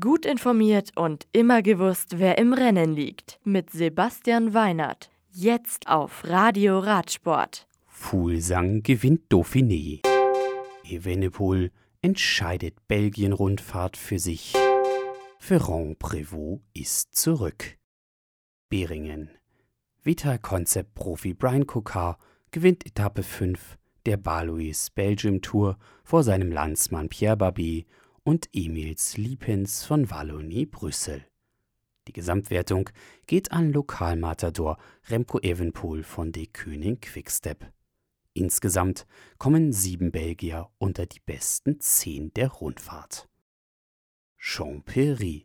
Gut informiert und immer gewusst, wer im Rennen liegt. Mit Sebastian Weinert. Jetzt auf Radio Radsport. Fuhlsang gewinnt Dauphiné. Evenepoel entscheidet Belgien-Rundfahrt für sich. Ferrand-Prévot ist zurück. Beringen. Vita-Konzept-Profi Brian Kokar gewinnt Etappe 5 der Balois Belgium Tour vor seinem Landsmann Pierre Babet und Emils Liepens von Wallonie Brüssel. Die Gesamtwertung geht an Lokalmatador Remco Evenpool von De König Quickstep. Insgesamt kommen sieben Belgier unter die besten zehn der Rundfahrt. Champéry.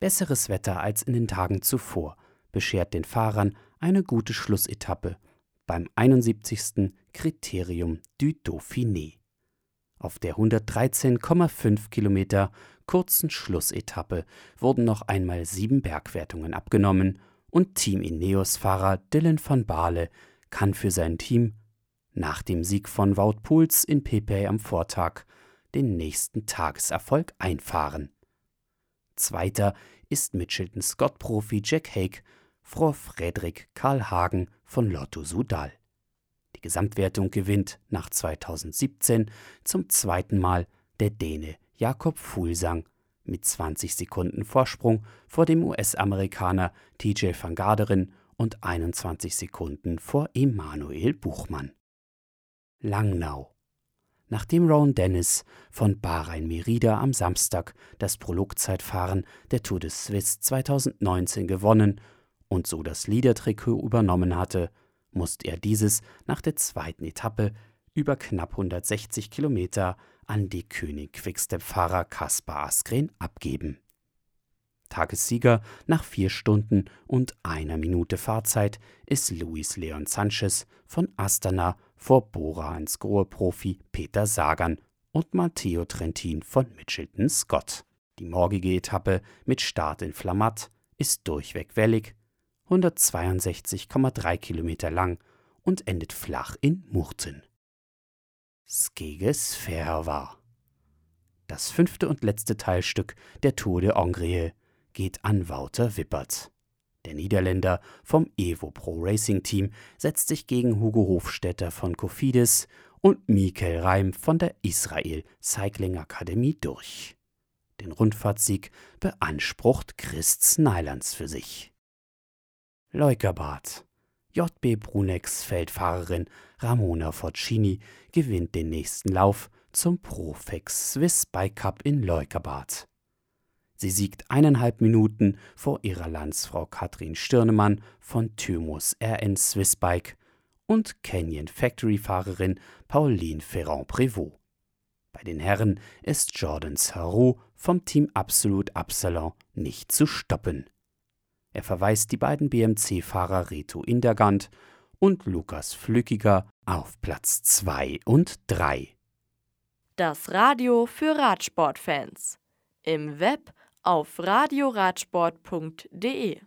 Besseres Wetter als in den Tagen zuvor beschert den Fahrern eine gute Schlussetappe beim 71. Kriterium du Dauphiné. Auf der 113,5 Kilometer kurzen Schlussetappe wurden noch einmal sieben Bergwertungen abgenommen und Team Ineos-Fahrer Dylan van Baarle kann für sein Team nach dem Sieg von Wout Poels in Pepe am Vortag den nächsten Tageserfolg einfahren. Zweiter ist Mitchelton Scott-Profi Jack Haig vor Frederik Karl Hagen von Lotto Sudal. Gesamtwertung gewinnt nach 2017 zum zweiten Mal der Däne Jakob Fuglsang mit 20 Sekunden Vorsprung vor dem US-Amerikaner TJ van Garderen und 21 Sekunden vor Emanuel Buchmann. Langnau Nachdem Ron Dennis von Bahrain Merida am Samstag das Prologzeitfahren der Tour de Suisse 2019 gewonnen und so das Leader-Trikot übernommen hatte, musste er dieses nach der zweiten Etappe über knapp 160 Kilometer an die König Quickstep-Fahrer Kaspar Askren abgeben. Tagessieger nach vier Stunden und einer Minute Fahrzeit ist Luis Leon Sanchez von Astana vor Bora Hansgrohe-Profi Peter Sagan und Matteo Trentin von Mitchelton Scott. Die morgige Etappe mit Start in Flamatt ist durchweg wellig 162,3 Kilometer lang und endet flach in Murten. Skeges Ferva. Das fünfte und letzte Teilstück der Tour de Hongrie geht an Wouter Wippert. Der Niederländer vom Evo Pro Racing Team setzt sich gegen Hugo Hofstetter von Cofidis und Mikel Reim von der Israel Cycling Akademie durch. Den Rundfahrtsieg beansprucht Christ Nylands für sich. Leukerbad. JB Brunex Feldfahrerin Ramona Forcini gewinnt den nächsten Lauf zum Profex Swiss Bike Cup in Leukerbad. Sie siegt eineinhalb Minuten vor ihrer Landsfrau Katrin Stirnemann von Thymus RN Swiss Bike und Canyon Factory Fahrerin Pauline Ferrand-Prévot. Bei den Herren ist Jordan Sarro vom Team Absolut Absalon nicht zu stoppen. Er verweist die beiden BMC-Fahrer Reto Indergand und Lukas Flückiger auf Platz 2 und 3. Das Radio für Radsportfans. Im Web auf radioradsport.de